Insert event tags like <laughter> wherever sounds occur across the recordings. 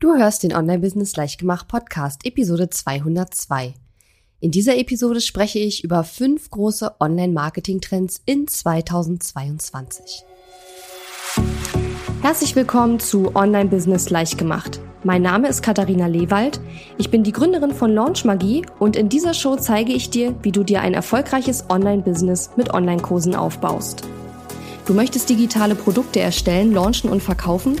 Du hörst den Online-Business Leichtgemacht Podcast, Episode 202. In dieser Episode spreche ich über fünf große Online-Marketing-Trends in 2022. Herzlich willkommen zu Online-Business Leichtgemacht. Mein Name ist Katharina Lewald. Ich bin die Gründerin von Launch Magie und in dieser Show zeige ich dir, wie du dir ein erfolgreiches Online-Business mit Online-Kursen aufbaust. Du möchtest digitale Produkte erstellen, launchen und verkaufen?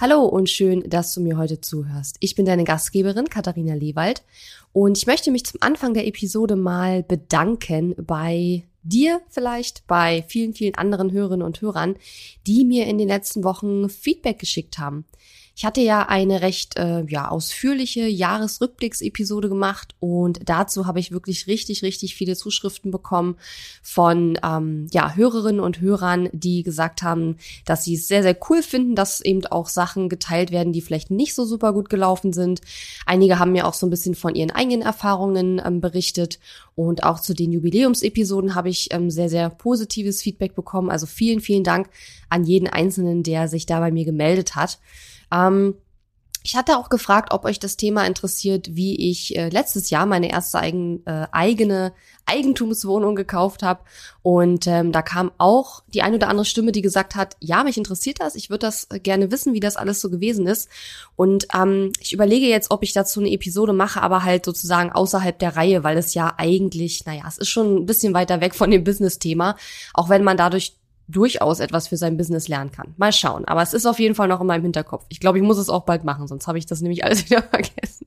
Hallo und schön, dass du mir heute zuhörst. Ich bin deine Gastgeberin Katharina Lewald und ich möchte mich zum Anfang der Episode mal bedanken bei dir vielleicht, bei vielen, vielen anderen Hörerinnen und Hörern, die mir in den letzten Wochen Feedback geschickt haben. Ich hatte ja eine recht äh, ja, ausführliche Jahresrückblicksepisode gemacht und dazu habe ich wirklich richtig, richtig viele Zuschriften bekommen von ähm, ja, Hörerinnen und Hörern, die gesagt haben, dass sie es sehr, sehr cool finden, dass eben auch Sachen geteilt werden, die vielleicht nicht so super gut gelaufen sind. Einige haben mir auch so ein bisschen von ihren eigenen Erfahrungen ähm, berichtet und auch zu den Jubiläumsepisoden habe ich ähm, sehr, sehr positives Feedback bekommen. Also vielen, vielen Dank an jeden Einzelnen, der sich da bei mir gemeldet hat. Ähm, ich hatte auch gefragt, ob euch das Thema interessiert, wie ich äh, letztes Jahr meine erste eigen, äh, eigene Eigentumswohnung gekauft habe. Und ähm, da kam auch die ein oder andere Stimme, die gesagt hat, ja, mich interessiert das, ich würde das gerne wissen, wie das alles so gewesen ist. Und ähm, ich überlege jetzt, ob ich dazu eine Episode mache, aber halt sozusagen außerhalb der Reihe, weil es ja eigentlich, naja, es ist schon ein bisschen weiter weg von dem Business-Thema, auch wenn man dadurch durchaus etwas für sein Business lernen kann. Mal schauen. Aber es ist auf jeden Fall noch in meinem Hinterkopf. Ich glaube, ich muss es auch bald machen, sonst habe ich das nämlich <laughs> alles wieder vergessen.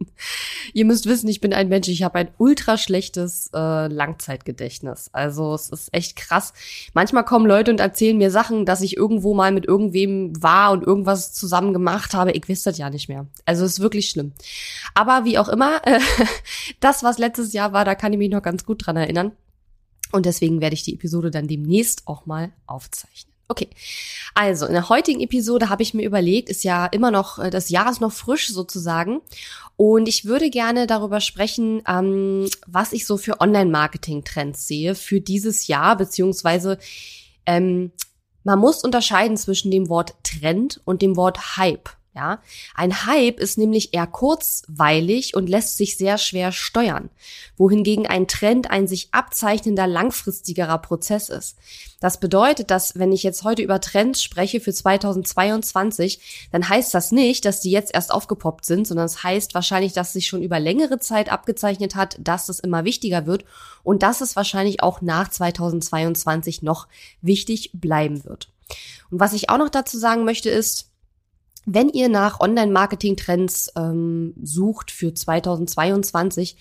Ihr müsst wissen, ich bin ein Mensch, ich habe ein ultra schlechtes äh, Langzeitgedächtnis. Also es ist echt krass. Manchmal kommen Leute und erzählen mir Sachen, dass ich irgendwo mal mit irgendwem war und irgendwas zusammen gemacht habe. Ich weiß das ja nicht mehr. Also es ist wirklich schlimm. Aber wie auch immer, äh, <laughs> das, was letztes Jahr war, da kann ich mich noch ganz gut dran erinnern. Und deswegen werde ich die Episode dann demnächst auch mal aufzeichnen. Okay, also in der heutigen Episode habe ich mir überlegt, ist ja immer noch, äh, das Jahr ist noch frisch sozusagen. Und ich würde gerne darüber sprechen, ähm, was ich so für Online-Marketing-Trends sehe für dieses Jahr, beziehungsweise ähm, man muss unterscheiden zwischen dem Wort Trend und dem Wort Hype. Ja, ein Hype ist nämlich eher kurzweilig und lässt sich sehr schwer steuern, wohingegen ein Trend ein sich abzeichnender langfristigerer Prozess ist. Das bedeutet, dass wenn ich jetzt heute über Trends spreche für 2022, dann heißt das nicht, dass die jetzt erst aufgepoppt sind, sondern es das heißt wahrscheinlich, dass sich schon über längere Zeit abgezeichnet hat, dass es immer wichtiger wird und dass es wahrscheinlich auch nach 2022 noch wichtig bleiben wird. Und was ich auch noch dazu sagen möchte ist, wenn ihr nach Online-Marketing-Trends ähm, sucht für 2022,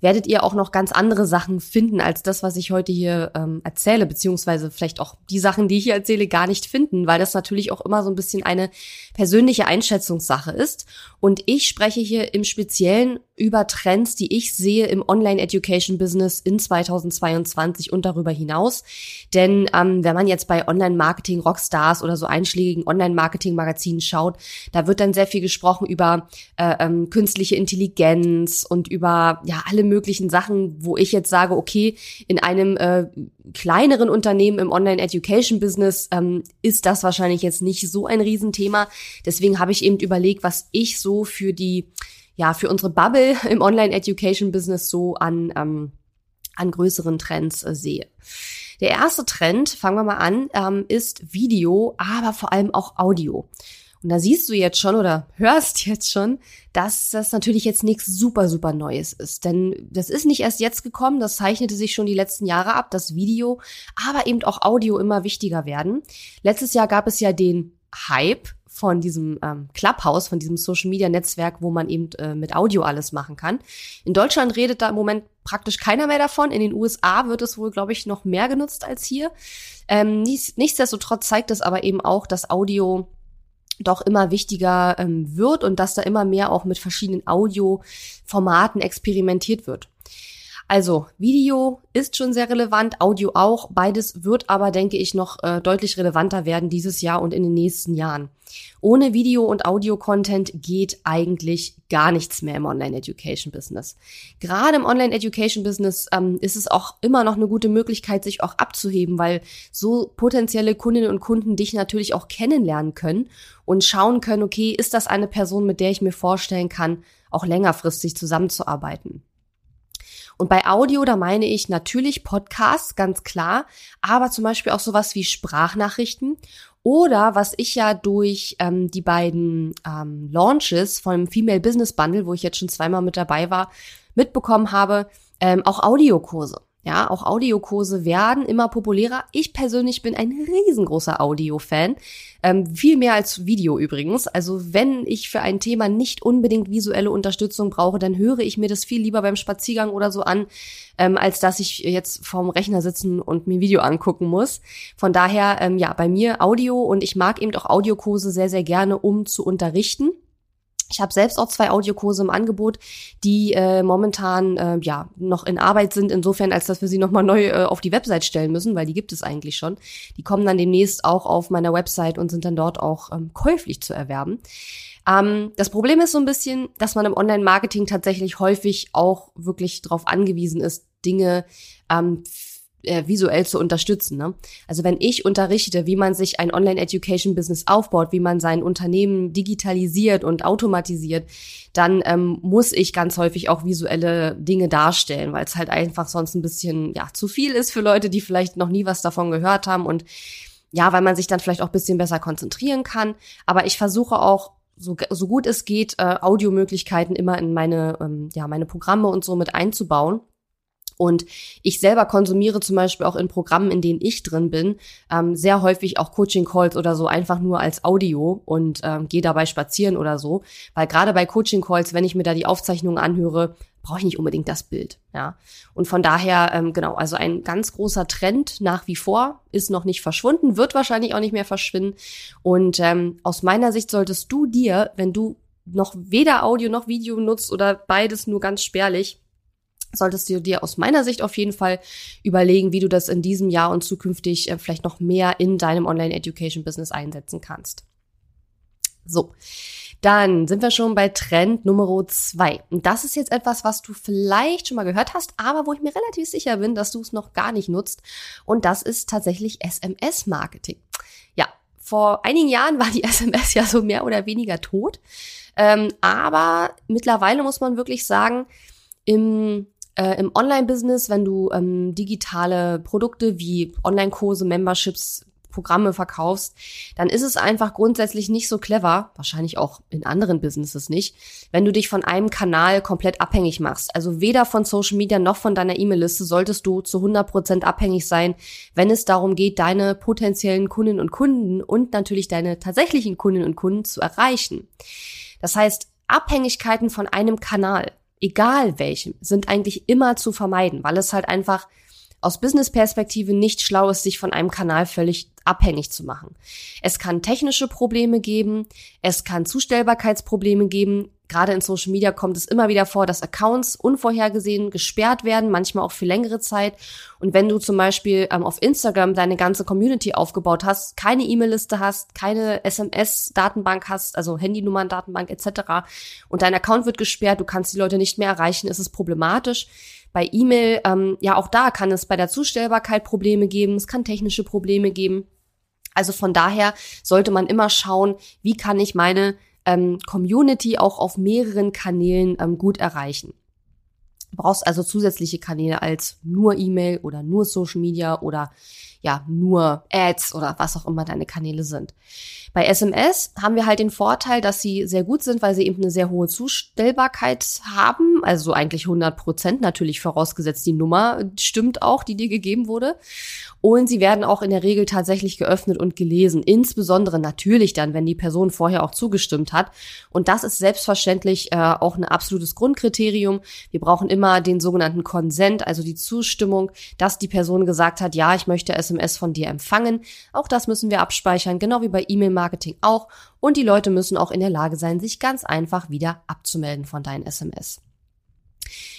werdet ihr auch noch ganz andere Sachen finden als das, was ich heute hier ähm, erzähle, beziehungsweise vielleicht auch die Sachen, die ich hier erzähle, gar nicht finden, weil das natürlich auch immer so ein bisschen eine persönliche Einschätzungssache ist. Und ich spreche hier im Speziellen über Trends, die ich sehe im Online-Education-Business in 2022 und darüber hinaus. Denn ähm, wenn man jetzt bei Online-Marketing Rockstars oder so einschlägigen Online-Marketing-Magazinen schaut, da wird dann sehr viel gesprochen über äh, ähm, künstliche Intelligenz und über ja alle möglichen Sachen, wo ich jetzt sage, okay, in einem äh, kleineren Unternehmen im Online-Education-Business ähm, ist das wahrscheinlich jetzt nicht so ein Riesenthema. Deswegen habe ich eben überlegt, was ich so für die ja, für unsere Bubble <laughs> im Online-Education-Business so an, ähm, an größeren Trends äh, sehe. Der erste Trend, fangen wir mal an, ähm, ist Video, aber vor allem auch Audio. Und da siehst du jetzt schon oder hörst jetzt schon, dass das natürlich jetzt nichts super, super Neues ist. Denn das ist nicht erst jetzt gekommen, das zeichnete sich schon die letzten Jahre ab, dass Video, aber eben auch Audio immer wichtiger werden. Letztes Jahr gab es ja den Hype von diesem ähm, Clubhouse, von diesem Social Media Netzwerk, wo man eben äh, mit Audio alles machen kann. In Deutschland redet da im Moment praktisch keiner mehr davon. In den USA wird es wohl, glaube ich, noch mehr genutzt als hier. Ähm, nichts, nichtsdestotrotz zeigt es aber eben auch, dass Audio doch immer wichtiger ähm, wird und dass da immer mehr auch mit verschiedenen Audioformaten experimentiert wird. Also Video ist schon sehr relevant, Audio auch. Beides wird aber, denke ich, noch äh, deutlich relevanter werden dieses Jahr und in den nächsten Jahren. Ohne Video- und Audio-Content geht eigentlich gar nichts mehr im Online-Education-Business. Gerade im Online-Education-Business ähm, ist es auch immer noch eine gute Möglichkeit, sich auch abzuheben, weil so potenzielle Kundinnen und Kunden dich natürlich auch kennenlernen können und schauen können, okay, ist das eine Person, mit der ich mir vorstellen kann, auch längerfristig zusammenzuarbeiten. Und bei Audio, da meine ich natürlich Podcasts, ganz klar, aber zum Beispiel auch sowas wie Sprachnachrichten oder was ich ja durch ähm, die beiden ähm, Launches vom Female Business Bundle, wo ich jetzt schon zweimal mit dabei war, mitbekommen habe, ähm, auch Audiokurse. Ja, auch Audiokurse werden immer populärer. Ich persönlich bin ein riesengroßer Audio-Fan. Ähm, viel mehr als Video übrigens. Also wenn ich für ein Thema nicht unbedingt visuelle Unterstützung brauche, dann höre ich mir das viel lieber beim Spaziergang oder so an, ähm, als dass ich jetzt vorm Rechner sitzen und mir Video angucken muss. Von daher, ähm, ja, bei mir Audio und ich mag eben auch Audiokurse sehr, sehr gerne, um zu unterrichten. Ich habe selbst auch zwei Audiokurse im Angebot, die äh, momentan äh, ja noch in Arbeit sind, insofern als dass wir sie nochmal neu äh, auf die Website stellen müssen, weil die gibt es eigentlich schon. Die kommen dann demnächst auch auf meiner Website und sind dann dort auch ähm, käuflich zu erwerben. Ähm, das Problem ist so ein bisschen, dass man im Online-Marketing tatsächlich häufig auch wirklich darauf angewiesen ist, Dinge ähm, äh, visuell zu unterstützen. Ne? Also wenn ich unterrichte, wie man sich ein Online-Education-Business aufbaut, wie man sein Unternehmen digitalisiert und automatisiert, dann ähm, muss ich ganz häufig auch visuelle Dinge darstellen, weil es halt einfach sonst ein bisschen ja zu viel ist für Leute, die vielleicht noch nie was davon gehört haben und ja, weil man sich dann vielleicht auch bisschen besser konzentrieren kann. Aber ich versuche auch so, so gut es geht, äh, Audiomöglichkeiten immer in meine, ähm, ja, meine Programme und so mit einzubauen. Und ich selber konsumiere zum Beispiel auch in Programmen, in denen ich drin bin, ähm, sehr häufig auch Coaching-Calls oder so einfach nur als Audio und ähm, gehe dabei spazieren oder so. Weil gerade bei Coaching-Calls, wenn ich mir da die Aufzeichnungen anhöre, brauche ich nicht unbedingt das Bild. Ja. Und von daher, ähm, genau, also ein ganz großer Trend nach wie vor ist noch nicht verschwunden, wird wahrscheinlich auch nicht mehr verschwinden. Und ähm, aus meiner Sicht solltest du dir, wenn du noch weder Audio noch Video nutzt oder beides nur ganz spärlich, solltest du dir aus meiner Sicht auf jeden Fall überlegen, wie du das in diesem Jahr und zukünftig äh, vielleicht noch mehr in deinem Online-Education-Business einsetzen kannst. So. Dann sind wir schon bei Trend Nummer zwei. Und das ist jetzt etwas, was du vielleicht schon mal gehört hast, aber wo ich mir relativ sicher bin, dass du es noch gar nicht nutzt. Und das ist tatsächlich SMS-Marketing. Ja, vor einigen Jahren war die <laughs> SMS ja so mehr oder weniger tot. Ähm, aber mittlerweile muss man wirklich sagen, im äh, im Online-Business, wenn du ähm, digitale Produkte wie Online-Kurse, Memberships, Programme verkaufst, dann ist es einfach grundsätzlich nicht so clever, wahrscheinlich auch in anderen Businesses nicht, wenn du dich von einem Kanal komplett abhängig machst. Also weder von Social Media noch von deiner E-Mail-Liste solltest du zu 100 Prozent abhängig sein, wenn es darum geht, deine potenziellen Kundinnen und Kunden und natürlich deine tatsächlichen Kundinnen und Kunden zu erreichen. Das heißt, Abhängigkeiten von einem Kanal egal welchem, sind eigentlich immer zu vermeiden, weil es halt einfach aus Business-Perspektive nicht schlau ist, sich von einem Kanal völlig abhängig zu machen. Es kann technische Probleme geben, es kann Zustellbarkeitsprobleme geben, gerade in Social Media kommt es immer wieder vor, dass Accounts unvorhergesehen gesperrt werden, manchmal auch für längere Zeit. Und wenn du zum Beispiel ähm, auf Instagram deine ganze Community aufgebaut hast, keine E-Mail-Liste hast, keine SMS-Datenbank hast, also Handynummern-Datenbank etc. und dein Account wird gesperrt, du kannst die Leute nicht mehr erreichen, ist es problematisch. Bei E-Mail, ähm, ja, auch da kann es bei der Zustellbarkeit Probleme geben, es kann technische Probleme geben. Also von daher sollte man immer schauen, wie kann ich meine ähm, Community auch auf mehreren Kanälen ähm, gut erreichen. Du brauchst also zusätzliche Kanäle als nur E-Mail oder nur Social Media oder ja, nur Ads oder was auch immer deine Kanäle sind. Bei SMS haben wir halt den Vorteil, dass sie sehr gut sind, weil sie eben eine sehr hohe Zustellbarkeit haben. Also eigentlich 100 Prozent, natürlich vorausgesetzt die Nummer stimmt auch, die dir gegeben wurde. Und sie werden auch in der Regel tatsächlich geöffnet und gelesen. Insbesondere natürlich dann, wenn die Person vorher auch zugestimmt hat. Und das ist selbstverständlich äh, auch ein absolutes Grundkriterium. Wir brauchen immer den sogenannten Consent, also die Zustimmung, dass die Person gesagt hat, ja, ich möchte SMS von dir empfangen. Auch das müssen wir abspeichern, genau wie bei E-Mail-Marketing auch. Und die Leute müssen auch in der Lage sein, sich ganz einfach wieder abzumelden von deinen SMS.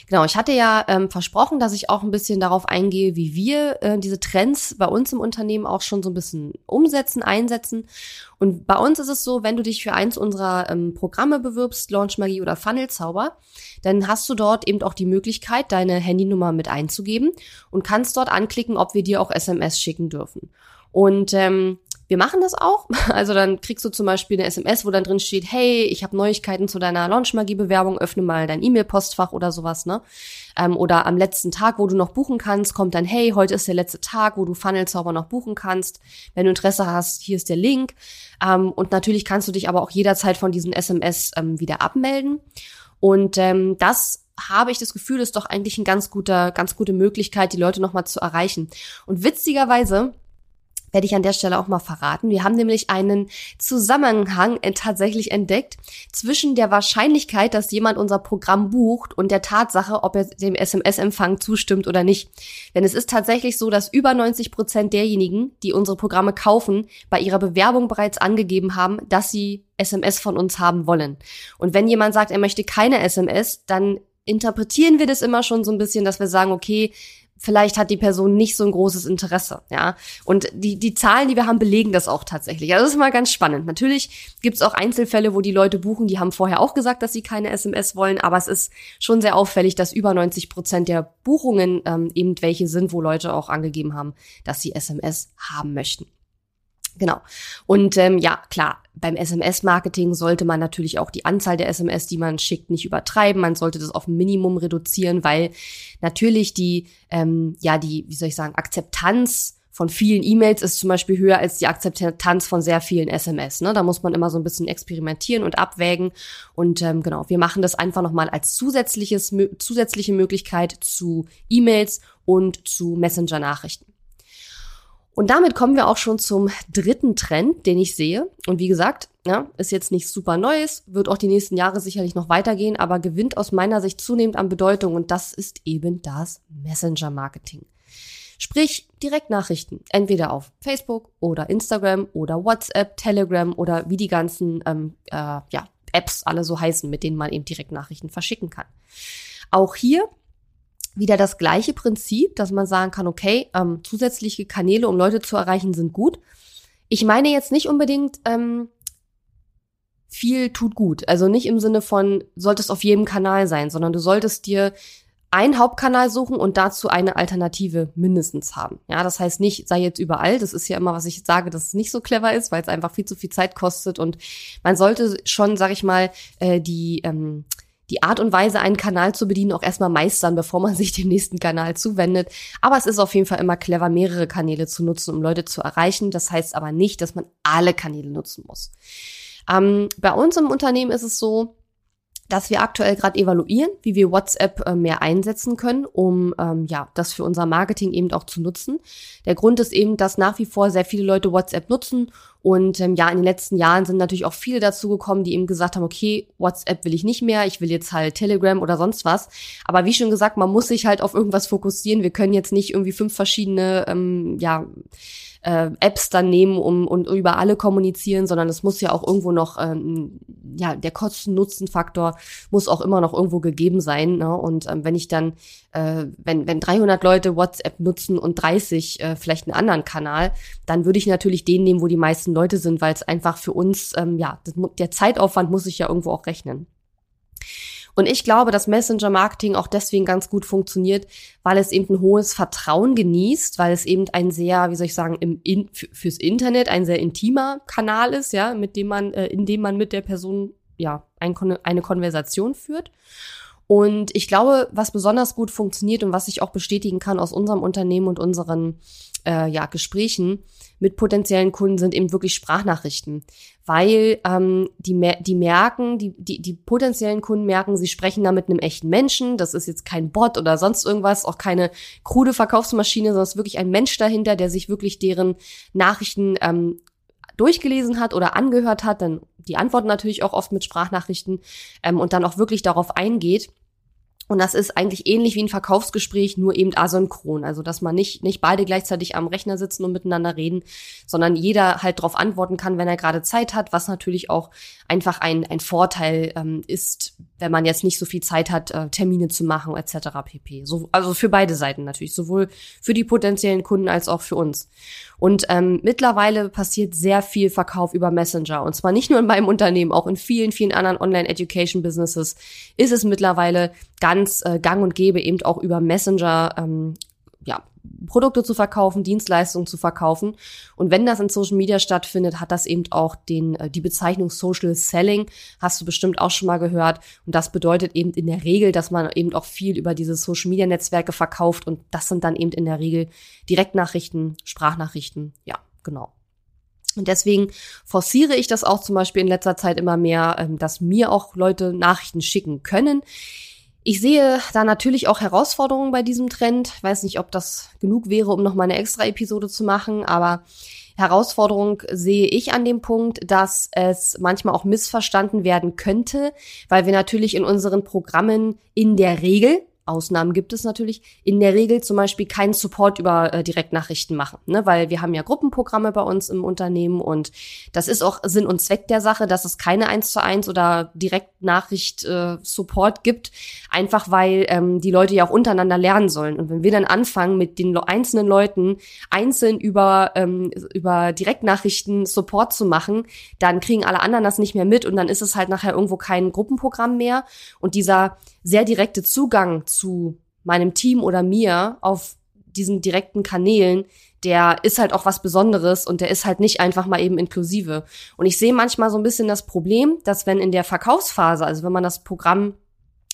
Genau, ich hatte ja ähm, versprochen, dass ich auch ein bisschen darauf eingehe, wie wir äh, diese Trends bei uns im Unternehmen auch schon so ein bisschen umsetzen, einsetzen. Und bei uns ist es so, wenn du dich für eins unserer ähm, Programme bewirbst, Launch Magie oder Funnel Zauber, dann hast du dort eben auch die Möglichkeit, deine Handynummer mit einzugeben und kannst dort anklicken, ob wir dir auch SMS schicken dürfen. Und ähm, wir machen das auch. <laughs> Also dann kriegst du zum Beispiel eine SMS, wo dann drin steht, hey, ich habe Neuigkeiten zu deiner Launchmagie-Bewerbung, öffne mal dein E-Mail-Postfach oder sowas, ne? Ähm, oder am letzten Tag, wo du noch buchen kannst, kommt dann, hey, heute ist der letzte Tag, wo du Funnelzauber noch buchen kannst. Wenn du Interesse hast, hier ist der Link. Ähm, und natürlich kannst du dich aber auch jederzeit von diesen SMS ähm, wieder abmelden. Und ähm, das habe ich das Gefühl, ist doch eigentlich ein ganz guter, ganz gute Möglichkeit, die Leute nochmal zu erreichen. Und witzigerweise werde ich an der Stelle auch mal verraten. Wir haben nämlich einen Zusammenhang tatsächlich entdeckt zwischen der Wahrscheinlichkeit, dass jemand unser Programm bucht und der Tatsache, ob er dem SMS-Empfang zustimmt oder nicht. Denn es ist tatsächlich so, dass über 90 Prozent derjenigen, die unsere Programme kaufen, bei ihrer Bewerbung bereits angegeben haben, dass sie SMS von uns haben wollen. Und wenn jemand sagt, er möchte keine SMS, dann interpretieren wir das immer schon so ein bisschen, dass wir sagen, okay, vielleicht hat die Person nicht so ein großes Interesse, ja. Und die, die Zahlen, die wir haben, belegen das auch tatsächlich. Also das ist mal ganz spannend. Natürlich gibt es auch Einzelfälle, wo die Leute buchen, die haben vorher auch gesagt, dass sie keine SMS wollen, aber es ist schon sehr auffällig, dass über 90 Prozent der Buchungen ähm, eben welche sind, wo Leute auch angegeben haben, dass sie SMS haben möchten. Genau. Und ähm, ja, klar, beim SMS-Marketing sollte man natürlich auch die Anzahl der SMS, die man schickt, nicht übertreiben. Man sollte das auf ein Minimum reduzieren, weil natürlich die, ähm, ja, die, wie soll ich sagen, Akzeptanz von vielen E-Mails ist zum Beispiel höher als die Akzeptanz von sehr vielen SMS. Ne? Da muss man immer so ein bisschen experimentieren und abwägen. Und ähm, genau, wir machen das einfach nochmal als zusätzliches, zusätzliche Möglichkeit zu E-Mails und zu Messenger-Nachrichten. Und damit kommen wir auch schon zum dritten Trend, den ich sehe. Und wie gesagt, ja, ist jetzt nicht super Neues, wird auch die nächsten Jahre sicherlich noch weitergehen, aber gewinnt aus meiner Sicht zunehmend an Bedeutung und das ist eben das Messenger-Marketing. Sprich Direktnachrichten, entweder auf Facebook oder Instagram oder WhatsApp, Telegram oder wie die ganzen ähm, äh, ja, Apps alle so heißen, mit denen man eben Direktnachrichten verschicken kann. Auch hier wieder das gleiche Prinzip, dass man sagen kann, okay, ähm, zusätzliche Kanäle, um Leute zu erreichen, sind gut. Ich meine jetzt nicht unbedingt, ähm, viel tut gut. Also nicht im Sinne von, solltest auf jedem Kanal sein, sondern du solltest dir einen Hauptkanal suchen und dazu eine Alternative mindestens haben. Ja, das heißt nicht, sei jetzt überall. Das ist ja immer, was ich sage, dass es nicht so clever ist, weil es einfach viel zu viel Zeit kostet und man sollte schon, sag ich mal, äh, die ähm, die Art und Weise, einen Kanal zu bedienen, auch erstmal meistern, bevor man <laughs> sich dem nächsten Kanal zuwendet. Aber es ist auf jeden Fall immer clever, mehrere Kanäle zu nutzen, um Leute zu erreichen. Das heißt aber nicht, dass man alle Kanäle nutzen muss. Ähm, bei uns im Unternehmen ist es so, dass wir aktuell gerade evaluieren, wie wir WhatsApp äh, mehr einsetzen können, um ähm, ja das für unser Marketing eben auch zu nutzen. Der Grund ist eben, dass nach wie vor sehr viele Leute WhatsApp nutzen und ähm, ja in den letzten Jahren sind natürlich auch viele dazu gekommen, die eben gesagt haben, okay, WhatsApp will ich nicht mehr, ich will jetzt halt Telegram oder sonst was. Aber wie schon gesagt, man muss sich halt auf irgendwas fokussieren. Wir können jetzt nicht irgendwie fünf verschiedene ähm, ja äh, Apps dann nehmen um, und über alle kommunizieren, sondern es muss ja auch irgendwo noch, ähm, ja, der Kosten-Nutzen-Faktor muss auch immer noch irgendwo gegeben sein. Ne? Und ähm, wenn ich dann, äh, wenn, wenn 300 Leute WhatsApp nutzen und 30 äh, vielleicht einen anderen Kanal, dann würde ich natürlich den nehmen, wo die meisten Leute sind, weil es einfach für uns, ähm, ja, der Zeitaufwand muss ich ja irgendwo auch rechnen. Und ich glaube, dass Messenger-Marketing auch deswegen ganz gut funktioniert, weil es eben ein hohes Vertrauen genießt, weil es eben ein sehr, wie soll ich sagen, im in, fürs Internet ein sehr intimer Kanal ist, ja, mit dem man, äh, in dem man mit der Person ja ein, eine Konversation führt. Und ich glaube, was besonders gut funktioniert und was ich auch bestätigen kann aus unserem Unternehmen und unseren äh, ja, Gesprächen mit potenziellen Kunden sind eben wirklich Sprachnachrichten, weil ähm, die, die merken, die, die, die potenziellen Kunden merken, sie sprechen da mit einem echten Menschen. Das ist jetzt kein Bot oder sonst irgendwas, auch keine krude Verkaufsmaschine, sondern es ist wirklich ein Mensch dahinter, der sich wirklich deren Nachrichten ähm, durchgelesen hat oder angehört hat, dann die antworten natürlich auch oft mit Sprachnachrichten ähm, und dann auch wirklich darauf eingeht. Und das ist eigentlich ähnlich wie ein Verkaufsgespräch, nur eben asynchron. Also, dass man nicht, nicht beide gleichzeitig am Rechner sitzen und miteinander reden, sondern jeder halt darauf antworten kann, wenn er gerade Zeit hat, was natürlich auch einfach ein, ein Vorteil ähm, ist, wenn man jetzt nicht so viel Zeit hat, äh, Termine zu machen, etc. pp. So, also für beide Seiten natürlich, sowohl für die potenziellen Kunden als auch für uns. Und ähm, mittlerweile passiert sehr viel Verkauf über Messenger. Und zwar nicht nur in meinem Unternehmen, auch in vielen, vielen anderen Online-Education-Businesses ist es mittlerweile ganz äh, gang und gäbe, eben auch über Messenger ähm, ja, Produkte zu verkaufen, Dienstleistungen zu verkaufen. Und wenn das in Social Media stattfindet, hat das eben auch den, äh, die Bezeichnung Social Selling. Hast du bestimmt auch schon mal gehört. Und das bedeutet eben in der Regel, dass man eben auch viel über diese Social Media Netzwerke verkauft. Und das sind dann eben in der Regel Direktnachrichten, Sprachnachrichten. Ja, genau. Und deswegen forciere ich das auch zum Beispiel in letzter Zeit immer mehr, ähm, dass mir auch Leute Nachrichten schicken können. Ich sehe da natürlich auch Herausforderungen bei diesem Trend. Ich weiß nicht, ob das genug wäre, um noch mal eine extra Episode zu machen, aber Herausforderung sehe ich an dem Punkt, dass es manchmal auch missverstanden werden könnte, weil wir natürlich in unseren Programmen in der Regel Ausnahmen gibt es natürlich, in der Regel zum Beispiel keinen Support über äh, Direktnachrichten machen, ne? weil wir haben ja Gruppenprogramme bei uns im Unternehmen und das ist auch Sinn und Zweck der Sache, dass es keine eins zu eins oder Direktnachricht äh, Support gibt, einfach weil ähm, die Leute ja auch untereinander lernen sollen und wenn wir dann anfangen mit den einzelnen Leuten einzeln über ähm, über Direktnachrichten Support zu machen, dann kriegen alle anderen das nicht mehr mit und dann ist es halt nachher irgendwo kein Gruppenprogramm mehr und dieser sehr direkte Zugang zu meinem Team oder mir auf diesen direkten Kanälen, der ist halt auch was Besonderes und der ist halt nicht einfach mal eben inklusive. Und ich sehe manchmal so ein bisschen das Problem, dass wenn in der Verkaufsphase, also wenn man das Programm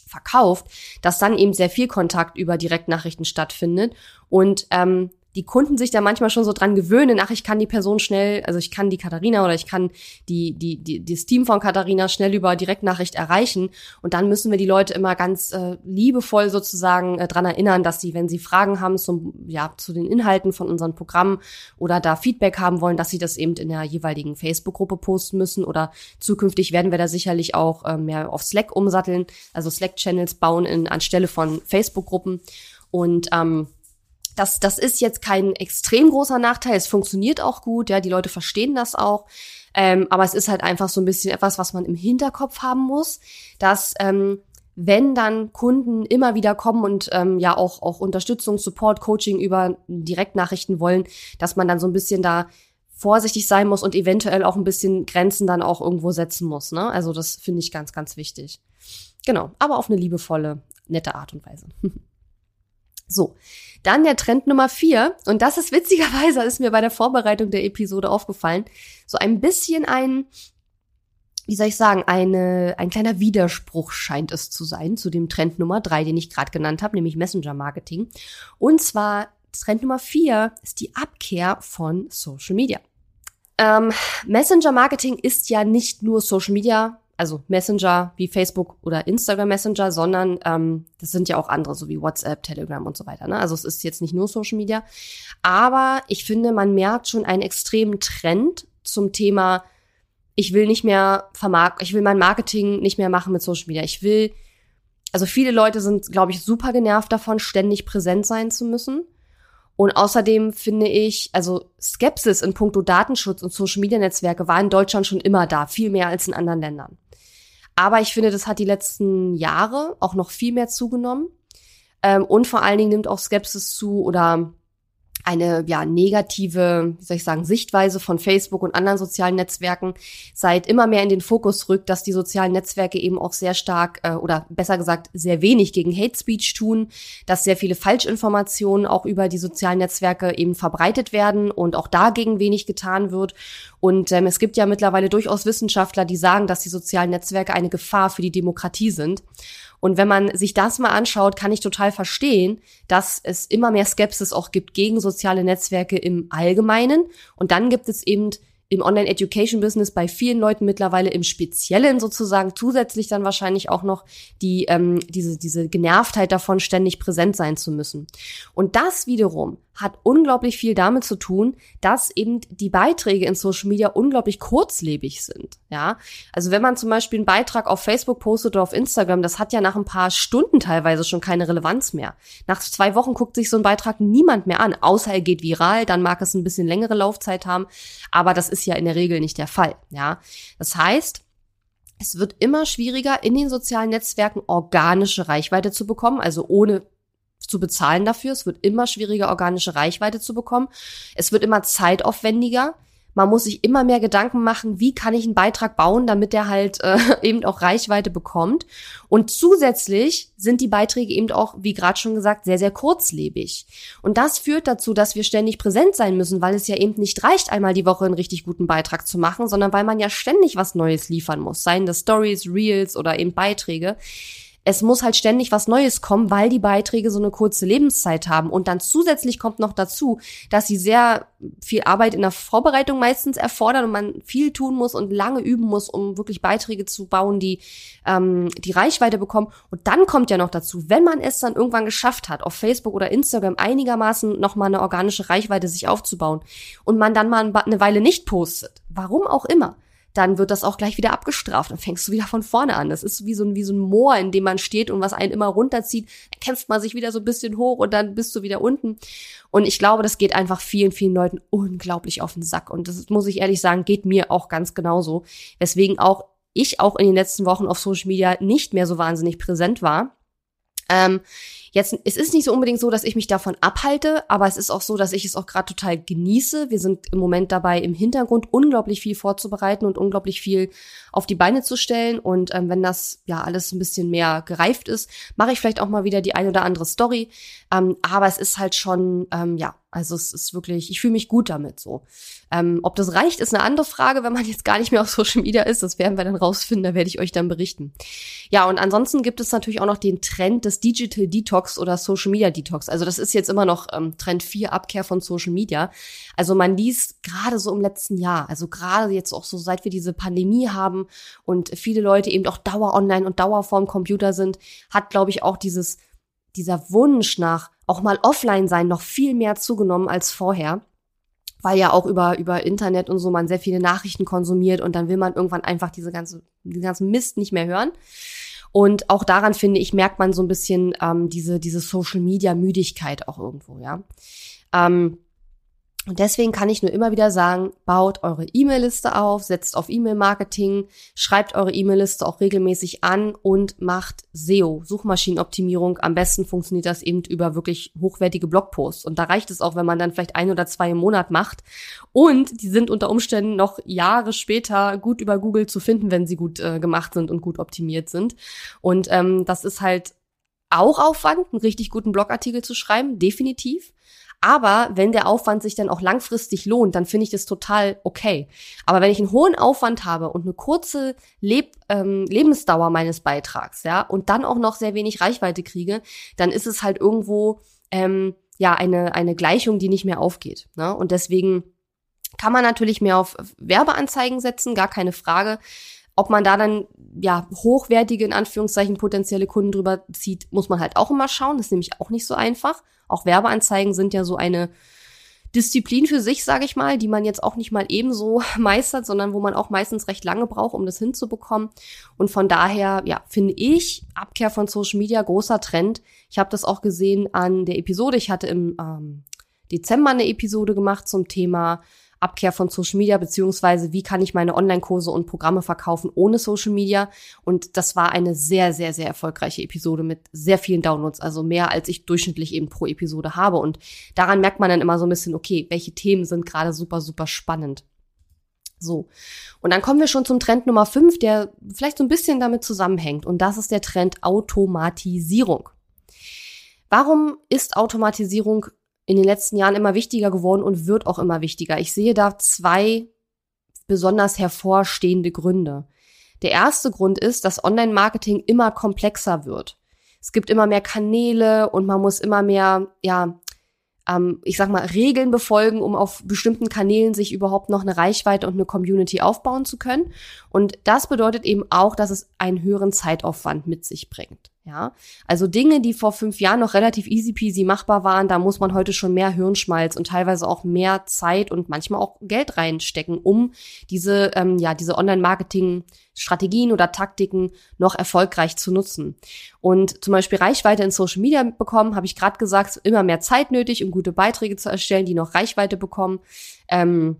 verkauft, dass dann eben sehr viel Kontakt über Direktnachrichten stattfindet und ähm, die Kunden sich da manchmal schon so dran gewöhnen, ach, ich kann die Person schnell, also ich kann die Katharina oder ich kann die, die, die, das Team von Katharina schnell über Direktnachricht erreichen. Und dann müssen wir die Leute immer ganz äh, liebevoll sozusagen äh, dran erinnern, dass sie, wenn sie Fragen haben zum, ja, zu den Inhalten von unseren Programmen oder da Feedback haben wollen, dass sie das eben in der jeweiligen Facebook-Gruppe posten müssen. Oder zukünftig werden wir da sicherlich auch äh, mehr auf Slack umsatteln, also Slack-Channels bauen in, anstelle von Facebook-Gruppen. Und ähm, das, das ist jetzt kein extrem großer Nachteil. Es funktioniert auch gut, ja, die Leute verstehen das auch. Ähm, aber es ist halt einfach so ein bisschen etwas, was man im Hinterkopf haben muss, dass ähm, wenn dann Kunden immer wieder kommen und ähm, ja auch, auch Unterstützung, Support, Coaching über Direktnachrichten wollen, dass man dann so ein bisschen da vorsichtig sein muss und eventuell auch ein bisschen Grenzen dann auch irgendwo setzen muss. Ne? Also das finde ich ganz, ganz wichtig. Genau, aber auf eine liebevolle, nette Art und Weise. <laughs> So, dann der Trend Nummer vier. Und das ist witzigerweise, <laughs> ist mir bei der Vorbereitung der Episode aufgefallen, so ein bisschen ein, wie soll ich sagen, eine, ein kleiner Widerspruch scheint es zu sein zu dem Trend Nummer drei, den ich gerade genannt habe, nämlich Messenger Marketing. Und zwar Trend Nummer vier ist die Abkehr von Social Media. Ähm, Messenger Marketing ist ja nicht nur Social Media also Messenger wie Facebook oder Instagram Messenger, sondern ähm, das sind ja auch andere, so wie WhatsApp, Telegram und so weiter. Ne? Also es ist jetzt nicht nur Social Media. Aber ich finde, man merkt schon einen extremen Trend zum Thema, ich will nicht mehr vermark ich will mein Marketing nicht mehr machen mit Social Media. Ich will, also viele Leute sind, glaube ich, super genervt davon, ständig präsent sein zu müssen. Und außerdem finde ich, also Skepsis in puncto Datenschutz und Social Media Netzwerke war in Deutschland schon immer da, viel mehr als in anderen Ländern. Aber ich finde, das hat die letzten Jahre auch noch viel mehr zugenommen. Ähm, und vor allen Dingen nimmt auch Skepsis zu oder eine ja negative, wie soll ich sagen, Sichtweise von Facebook und anderen sozialen Netzwerken seit immer mehr in den Fokus rückt, dass die sozialen Netzwerke eben auch sehr stark äh, oder besser gesagt sehr wenig gegen Hate Speech tun, dass sehr viele Falschinformationen auch über die sozialen Netzwerke eben verbreitet werden und auch dagegen wenig getan wird. Und ähm, es gibt ja mittlerweile durchaus Wissenschaftler, die sagen, dass die sozialen Netzwerke eine Gefahr für die Demokratie sind. Und wenn man sich das mal anschaut, kann ich total verstehen, dass es immer mehr Skepsis auch gibt gegen soziale Netzwerke im Allgemeinen. Und dann gibt es eben im Online-Education-Business bei vielen Leuten mittlerweile im Speziellen sozusagen zusätzlich dann wahrscheinlich auch noch die, ähm, diese, diese Genervtheit davon, ständig präsent sein zu müssen. Und das wiederum hat unglaublich viel damit zu tun, dass eben die Beiträge in Social Media unglaublich kurzlebig sind. Ja, also wenn man zum Beispiel einen Beitrag auf Facebook postet oder auf Instagram, das hat ja nach ein paar Stunden teilweise schon keine Relevanz mehr. Nach zwei Wochen guckt sich so ein Beitrag niemand mehr an, außer er geht viral, dann mag es ein bisschen längere Laufzeit haben, aber das ist ja in der Regel nicht der Fall. Ja, das heißt, es wird immer schwieriger, in den sozialen Netzwerken organische Reichweite zu bekommen, also ohne zu bezahlen dafür. Es wird immer schwieriger, organische Reichweite zu bekommen. Es wird immer zeitaufwendiger. Man muss sich immer mehr Gedanken machen, wie kann ich einen Beitrag bauen, damit der halt äh, <laughs> eben auch Reichweite bekommt. Und zusätzlich sind die Beiträge eben auch, wie gerade schon gesagt, sehr, sehr kurzlebig. Und das führt dazu, dass wir ständig präsent sein müssen, weil es ja eben nicht reicht, einmal die Woche einen richtig guten Beitrag zu machen, sondern weil man ja ständig was Neues liefern muss. Seien das Stories, Reels oder eben Beiträge es muss halt ständig was Neues kommen, weil die Beiträge so eine kurze Lebenszeit haben. Und dann zusätzlich kommt noch dazu, dass sie sehr viel Arbeit in der Vorbereitung meistens erfordern und man viel tun muss und lange üben muss, um wirklich Beiträge zu bauen, die ähm, die Reichweite bekommen. Und dann kommt ja noch dazu, wenn man es dann irgendwann geschafft hat, auf Facebook oder Instagram einigermaßen nochmal eine organische Reichweite sich aufzubauen und man dann mal eine Weile nicht postet, warum auch immer, dann wird das auch gleich wieder abgestraft. Dann fängst du wieder von vorne an. Das ist wie so ein, wie so ein Moor, in dem man steht und was einen immer runterzieht. Dann kämpft man sich wieder so ein bisschen hoch und dann bist du wieder unten. Und ich glaube, das geht einfach vielen, vielen Leuten unglaublich auf den Sack. Und das muss ich ehrlich sagen, geht mir auch ganz genauso. Weswegen auch ich auch in den letzten Wochen auf Social Media nicht mehr so wahnsinnig präsent war. Ähm, Jetzt, es ist nicht so unbedingt so, dass ich mich davon abhalte, aber es ist auch so, dass ich es auch gerade total genieße. Wir sind im Moment dabei, im Hintergrund unglaublich viel vorzubereiten und unglaublich viel auf die Beine zu stellen. Und ähm, wenn das ja alles ein bisschen mehr gereift ist, mache ich vielleicht auch mal wieder die ein oder andere Story. Ähm, aber es ist halt schon, ähm, ja, also es ist wirklich, ich fühle mich gut damit so. Ähm, ob das reicht, ist eine andere Frage, wenn man jetzt gar nicht mehr auf Social Media ist. Das werden wir dann rausfinden, da werde ich euch dann berichten. Ja, und ansonsten gibt es natürlich auch noch den Trend des Digital Detox oder Social Media Detox. Also das ist jetzt immer noch ähm, Trend 4, Abkehr von Social Media. Also man liest gerade so im letzten Jahr, also gerade jetzt auch so, seit wir diese Pandemie haben und viele Leute eben auch Dauer online und Dauer vorm Computer sind, hat, glaube ich, auch dieses, dieser Wunsch nach auch mal offline sein noch viel mehr zugenommen als vorher weil ja auch über, über Internet und so man sehr viele Nachrichten konsumiert und dann will man irgendwann einfach diese ganze, diesen ganzen Mist nicht mehr hören. Und auch daran, finde ich, merkt man so ein bisschen ähm, diese, diese Social-Media-Müdigkeit auch irgendwo, ja. Ähm, und deswegen kann ich nur immer wieder sagen, baut eure E-Mail-Liste auf, setzt auf E-Mail-Marketing, schreibt eure E-Mail-Liste auch regelmäßig an und macht SEO, Suchmaschinenoptimierung. Am besten funktioniert das eben über wirklich hochwertige Blogposts. Und da reicht es auch, wenn man dann vielleicht ein oder zwei im Monat macht. Und die sind unter Umständen noch Jahre später gut über Google zu finden, wenn sie gut äh, gemacht sind und gut optimiert sind. Und ähm, das ist halt auch Aufwand, einen richtig guten Blogartikel zu schreiben, definitiv. Aber wenn der Aufwand sich dann auch langfristig lohnt, dann finde ich das total okay. Aber wenn ich einen hohen Aufwand habe und eine kurze Leb ähm, Lebensdauer meines Beitrags, ja, und dann auch noch sehr wenig Reichweite kriege, dann ist es halt irgendwo ähm, ja eine eine Gleichung, die nicht mehr aufgeht. Ne? Und deswegen kann man natürlich mehr auf Werbeanzeigen setzen, gar keine Frage. Ob man da dann ja hochwertige in Anführungszeichen potenzielle Kunden drüber zieht, muss man halt auch immer schauen. Das ist nämlich auch nicht so einfach. Auch Werbeanzeigen sind ja so eine Disziplin für sich, sage ich mal, die man jetzt auch nicht mal ebenso <laughs> meistert, sondern wo man auch meistens recht lange braucht, um das hinzubekommen. Und von daher, ja, finde ich Abkehr von Social Media großer Trend. Ich habe das auch gesehen an der Episode. Ich hatte im ähm, Dezember eine Episode gemacht zum Thema Abkehr von Social Media, beziehungsweise wie kann ich meine Online-Kurse und Programme verkaufen ohne Social Media. Und das war eine sehr, sehr, sehr erfolgreiche Episode mit sehr vielen Downloads, also mehr als ich durchschnittlich eben pro Episode habe. Und daran merkt man dann immer so ein bisschen, okay, welche Themen sind gerade super, super spannend. So. Und dann kommen wir schon zum Trend Nummer 5, der vielleicht so ein bisschen damit zusammenhängt. Und das ist der Trend Automatisierung. Warum ist Automatisierung in den letzten Jahren immer wichtiger geworden und wird auch immer wichtiger. Ich sehe da zwei besonders hervorstehende Gründe. Der erste Grund ist, dass Online-Marketing immer komplexer wird. Es gibt immer mehr Kanäle und man muss immer mehr, ja, ähm, ich sag mal, Regeln befolgen, um auf bestimmten Kanälen sich überhaupt noch eine Reichweite und eine Community aufbauen zu können. Und das bedeutet eben auch, dass es einen höheren Zeitaufwand mit sich bringt. Ja, also Dinge, die vor fünf Jahren noch relativ easy peasy machbar waren, da muss man heute schon mehr Hirnschmalz und teilweise auch mehr Zeit und manchmal auch Geld reinstecken, um diese, ähm, ja, diese Online-Marketing-Strategien oder Taktiken noch erfolgreich zu nutzen. Und zum Beispiel Reichweite in Social Media bekommen, habe ich gerade gesagt, immer mehr Zeit nötig, um gute Beiträge zu erstellen, die noch Reichweite bekommen. Ähm,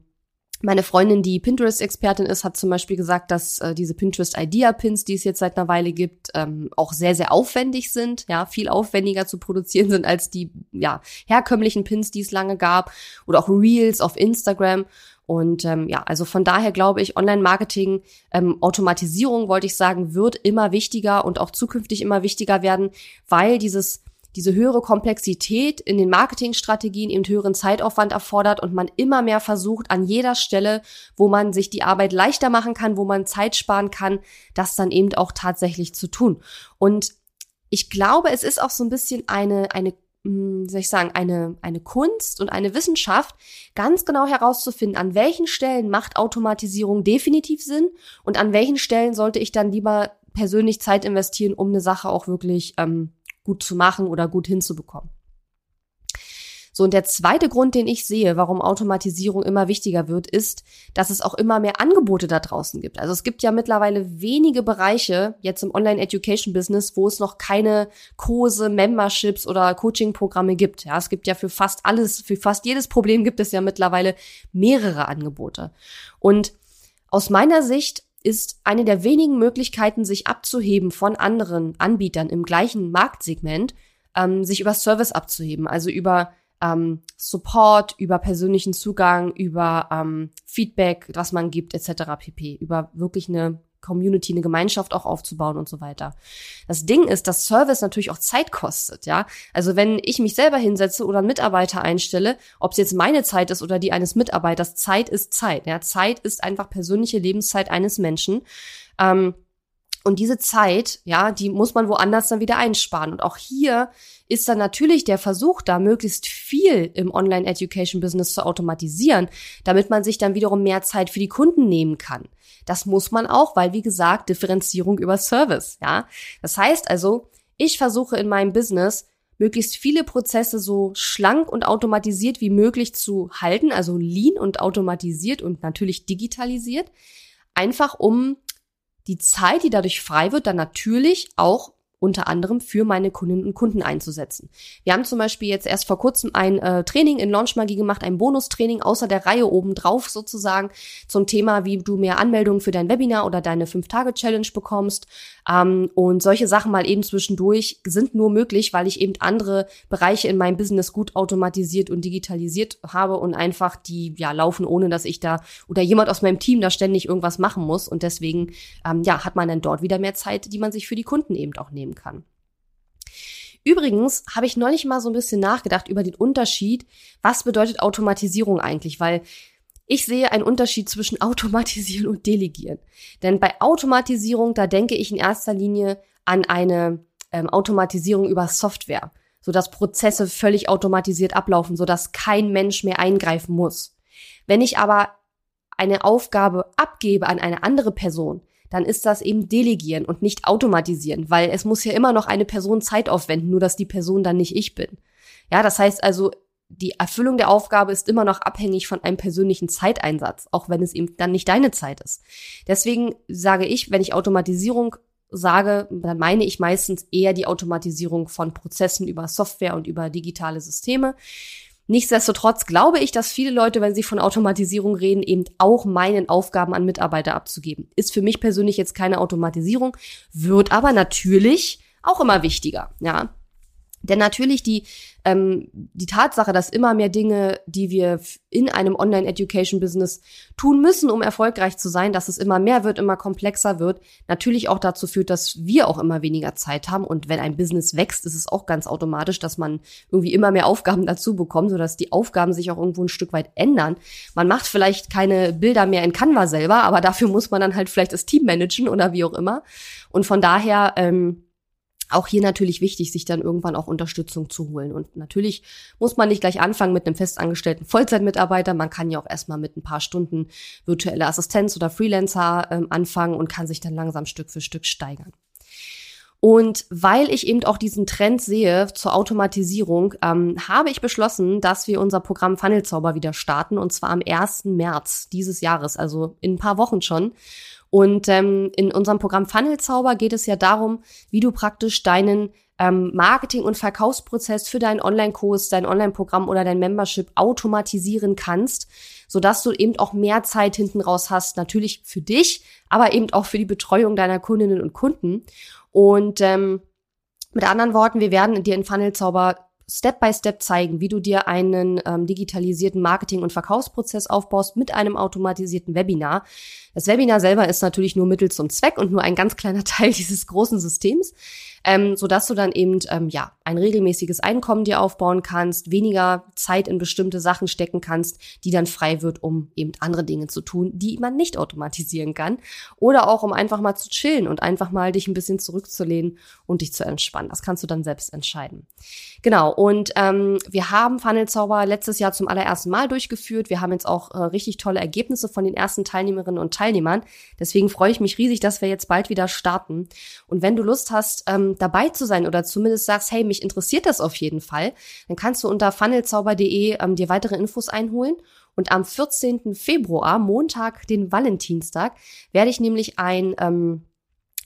meine Freundin, die Pinterest-Expertin ist, hat zum Beispiel gesagt, dass äh, diese Pinterest-Idea-Pins, die es jetzt seit einer Weile gibt, ähm, auch sehr, sehr aufwendig sind, ja, viel aufwendiger zu produzieren sind als die, ja, herkömmlichen Pins, die es lange gab oder auch Reels auf Instagram. Und ähm, ja, also von daher glaube ich, Online-Marketing, ähm, Automatisierung, wollte ich sagen, wird immer wichtiger und auch zukünftig immer wichtiger werden, weil dieses diese höhere Komplexität in den Marketingstrategien eben höheren Zeitaufwand erfordert und man immer mehr versucht, an jeder Stelle, wo man sich die Arbeit leichter machen kann, wo man Zeit sparen kann, das dann eben auch tatsächlich zu tun. Und ich glaube, es ist auch so ein bisschen eine, eine hm, wie soll ich sagen, eine, eine Kunst und eine Wissenschaft, ganz genau herauszufinden, an welchen Stellen macht Automatisierung definitiv Sinn und an welchen Stellen sollte ich dann lieber persönlich Zeit investieren, um eine Sache auch wirklich ähm, gut zu machen oder gut hinzubekommen. So, und der zweite Grund, den ich sehe, warum Automatisierung immer wichtiger wird, ist, dass es auch immer mehr Angebote da draußen gibt. Also es gibt ja mittlerweile wenige Bereiche, jetzt im Online-Education-Business, wo es noch keine Kurse, Memberships oder Coaching-Programme gibt. Ja, es gibt ja für fast alles, für fast jedes Problem gibt es ja mittlerweile mehrere Angebote. Und aus meiner Sicht ist eine der wenigen Möglichkeiten, sich abzuheben von anderen Anbietern im gleichen Marktsegment, ähm, sich über Service abzuheben, also über ähm, Support, über persönlichen Zugang, über ähm, Feedback, was man gibt, etc. pp. Über wirklich eine Community, eine Gemeinschaft auch aufzubauen und so weiter. Das Ding ist, dass Service natürlich auch Zeit kostet, ja. Also wenn ich mich selber hinsetze oder einen Mitarbeiter einstelle, ob es jetzt meine Zeit ist oder die eines Mitarbeiters, Zeit ist Zeit, ja. Zeit ist einfach persönliche Lebenszeit eines Menschen. Ähm, und diese Zeit, ja, die muss man woanders dann wieder einsparen. Und auch hier ist dann natürlich der Versuch da, möglichst viel im Online-Education-Business zu automatisieren, damit man sich dann wiederum mehr Zeit für die Kunden nehmen kann. Das muss man auch, weil, wie gesagt, Differenzierung über Service, ja. Das heißt also, ich versuche in meinem Business, möglichst viele Prozesse so schlank und automatisiert wie möglich zu halten, also lean und automatisiert und natürlich digitalisiert, einfach um die Zeit, die dadurch frei wird, dann natürlich auch unter anderem für meine Kundinnen und Kunden einzusetzen. Wir haben zum Beispiel jetzt erst vor kurzem ein äh, Training in Launchmagie gemacht, ein Bonustraining außer der Reihe obendrauf sozusagen zum Thema, wie du mehr Anmeldungen für dein Webinar oder deine 5-Tage-Challenge bekommst. Ähm, und solche Sachen mal eben zwischendurch sind nur möglich, weil ich eben andere Bereiche in meinem Business gut automatisiert und digitalisiert habe und einfach die ja laufen, ohne dass ich da oder jemand aus meinem Team da ständig irgendwas machen muss. Und deswegen ähm, ja hat man dann dort wieder mehr Zeit, die man sich für die Kunden eben auch nehmen kann. Übrigens habe ich neulich mal so ein bisschen nachgedacht über den Unterschied, was bedeutet Automatisierung eigentlich, weil ich sehe einen Unterschied zwischen <laughs> Automatisieren und Delegieren. Denn bei Automatisierung, da denke ich in erster Linie an eine ähm, Automatisierung über Software, sodass Prozesse völlig automatisiert ablaufen, sodass kein Mensch mehr eingreifen muss. Wenn ich aber eine Aufgabe abgebe an eine andere Person, dann ist das eben delegieren und nicht automatisieren, weil es muss ja immer noch eine Person Zeit aufwenden, nur dass die Person dann nicht ich bin. Ja, das heißt also, die Erfüllung der Aufgabe ist immer noch abhängig von einem persönlichen Zeiteinsatz, auch wenn es eben dann nicht deine Zeit ist. Deswegen sage ich, wenn ich Automatisierung sage, dann meine ich meistens eher die Automatisierung von Prozessen über Software und über digitale Systeme. Nichtsdestotrotz glaube ich, dass viele Leute, wenn sie von Automatisierung reden, eben auch meinen Aufgaben an Mitarbeiter abzugeben. Ist für mich persönlich jetzt keine Automatisierung, wird aber natürlich auch immer wichtiger, ja. Denn natürlich die, ähm, die Tatsache, dass immer mehr Dinge, die wir in einem Online-Education-Business tun müssen, um erfolgreich zu sein, dass es immer mehr wird, immer komplexer wird, natürlich auch dazu führt, dass wir auch immer weniger Zeit haben. Und wenn ein Business wächst, ist es auch ganz automatisch, dass man irgendwie immer mehr Aufgaben <laughs> dazu bekommt, sodass die Aufgaben sich auch irgendwo ein Stück weit ändern. Man macht vielleicht keine Bilder mehr in Canva selber, aber dafür muss man dann halt vielleicht das Team managen oder wie auch immer. Und von daher, ähm, auch hier natürlich wichtig, sich dann irgendwann auch Unterstützung zu holen. Und natürlich muss man nicht gleich anfangen mit einem festangestellten Vollzeitmitarbeiter. Man kann ja auch erstmal mit ein paar Stunden virtuelle Assistenz oder Freelancer ähm, anfangen und kann sich dann langsam Stück für Stück steigern. Und weil ich eben auch diesen Trend sehe zur Automatisierung, ähm, habe ich beschlossen, dass wir unser Programm Funnelzauber wieder starten und zwar am 1. März dieses Jahres, also in ein paar Wochen schon. Und ähm, in unserem Programm Funnelzauber geht es ja darum, wie du praktisch deinen ähm, Marketing- und Verkaufsprozess für deinen Online-Kurs, dein Online-Programm oder dein Membership automatisieren kannst, sodass du eben auch mehr Zeit hinten raus hast, natürlich für dich, aber eben auch für die Betreuung deiner Kundinnen und Kunden. Und ähm, mit anderen Worten, wir werden dir in Funnelzauber Step by Step zeigen, wie du dir einen ähm, digitalisierten Marketing- und Verkaufsprozess aufbaust mit einem automatisierten Webinar. Das Webinar selber ist natürlich nur Mittel zum Zweck und nur ein ganz kleiner <laughs> Teil dieses großen Systems ähm, sodass du dann eben ähm, ja ein regelmäßiges Einkommen dir aufbauen kannst, weniger Zeit in bestimmte Sachen stecken kannst, die dann frei wird, um eben andere Dinge zu tun, die man nicht automatisieren kann, oder auch um einfach mal zu chillen und einfach mal dich ein bisschen zurückzulehnen und dich zu entspannen. Das kannst du dann selbst entscheiden. Genau. Und ähm, wir haben Funnelzauber letztes Jahr zum allerersten Mal durchgeführt. Wir haben jetzt auch äh, richtig tolle Ergebnisse von den ersten Teilnehmerinnen und Teilnehmern. Deswegen freue ich mich riesig, dass wir jetzt bald wieder starten. Und wenn du Lust hast, ähm, dabei zu sein oder zumindest sagst, hey, mich interessiert das auf jeden Fall, dann kannst du unter funnelzauber.de ähm, dir weitere Infos einholen. Und am 14. Februar, Montag, den Valentinstag, werde ich nämlich ein ähm,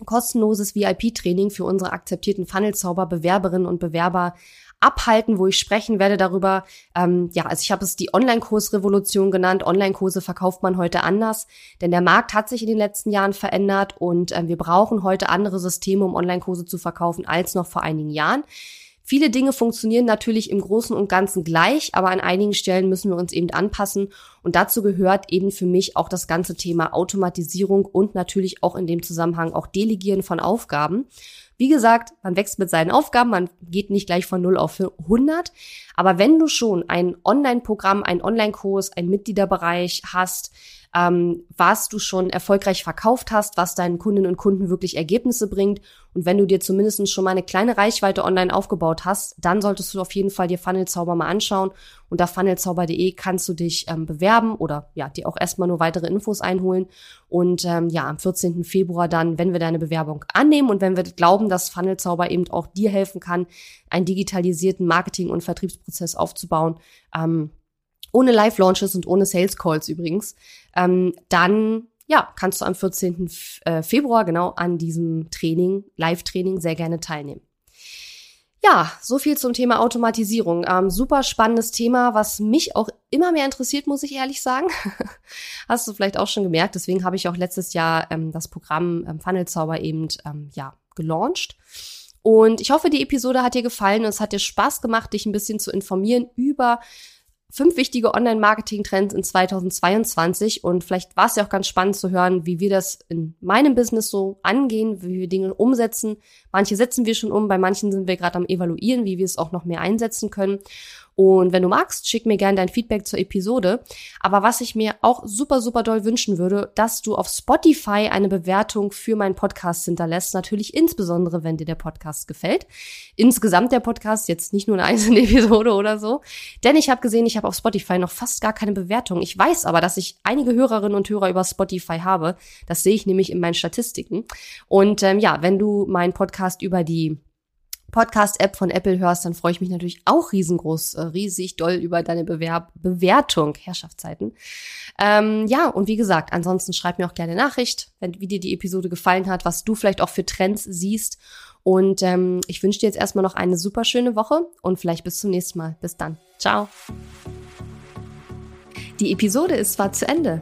kostenloses VIP-Training für unsere akzeptierten Funnelzauber-Bewerberinnen und Bewerber abhalten, wo ich sprechen werde darüber. Ähm, ja, also ich habe es die Online-Kursrevolution genannt. Online-Kurse verkauft man heute anders, denn der Markt hat sich in den letzten Jahren verändert und äh, wir brauchen heute andere Systeme, um Online-Kurse zu verkaufen, als noch vor einigen Jahren. Viele Dinge funktionieren natürlich im Großen und Ganzen gleich, aber an einigen Stellen müssen wir uns eben anpassen. Und dazu gehört eben für mich auch das ganze Thema Automatisierung und natürlich auch in dem Zusammenhang auch Delegieren von Aufgaben. Wie gesagt, man wächst mit seinen Aufgaben, man geht nicht gleich von 0 auf 100. Aber wenn du schon ein Online-Programm, ein Online-Kurs, ein Mitgliederbereich hast, ähm, was du schon erfolgreich verkauft hast, was deinen Kundinnen und Kunden wirklich Ergebnisse bringt. Und wenn du dir zumindest schon mal eine kleine Reichweite online aufgebaut hast, dann solltest du auf jeden Fall dir Funnelzauber mal anschauen. Unter funnelzauber.de kannst du dich ähm, bewerben oder ja, dir auch erstmal nur weitere Infos einholen. Und ähm, ja, am 14. Februar dann, wenn wir deine Bewerbung annehmen und wenn wir glauben, dass Funnelzauber eben auch dir helfen kann, einen digitalisierten Marketing- und Vertriebsprozess aufzubauen, ähm, ohne Live-Launches und ohne Sales-Calls übrigens, ähm, dann ja, kannst du am 14. Äh, Februar genau an diesem Training, Live-Training sehr gerne teilnehmen. Ja, so viel zum Thema Automatisierung. Ähm, super spannendes Thema, was mich auch immer mehr interessiert, muss ich ehrlich sagen. <laughs> Hast du vielleicht auch schon gemerkt. Deswegen habe ich auch letztes Jahr ähm, das Programm ähm, Funnelzauber eben ähm, ja gelauncht. Und ich hoffe, die Episode hat dir gefallen und es hat dir Spaß gemacht, dich ein bisschen zu informieren über fünf wichtige Online-Marketing-Trends in 2022 und vielleicht war es ja auch ganz spannend zu hören, wie wir das in meinem Business so angehen, wie wir Dinge umsetzen. Manche setzen wir schon um, bei manchen sind wir gerade am evaluieren, wie wir es auch noch mehr einsetzen können. Und wenn du magst, schick mir gerne dein Feedback zur Episode. Aber was ich mir auch super, super doll wünschen würde, dass du auf Spotify eine Bewertung für meinen Podcast hinterlässt. Natürlich insbesondere, wenn dir der Podcast gefällt. Insgesamt der Podcast, jetzt nicht nur eine <laughs> einzelne Episode oder so. Denn ich habe gesehen, ich habe auf Spotify noch fast gar keine Bewertung. Ich weiß aber, dass ich einige Hörerinnen und Hörer über Spotify habe. Das sehe ich nämlich in meinen Statistiken. Und ähm, ja, wenn du meinen Podcast über die Podcast-App von Apple hörst, dann freue ich mich natürlich auch riesengroß, äh, riesig doll über deine Bewerb Bewertung, Herrschaftszeiten. Ähm, ja, und wie gesagt, ansonsten schreib mir auch gerne Nachricht, wenn, wie dir die Episode gefallen hat, was du vielleicht auch für Trends siehst. Und ähm, ich wünsche dir jetzt erstmal noch eine super schöne Woche und vielleicht bis zum nächsten Mal. Bis dann. Ciao. Die Episode ist zwar zu Ende,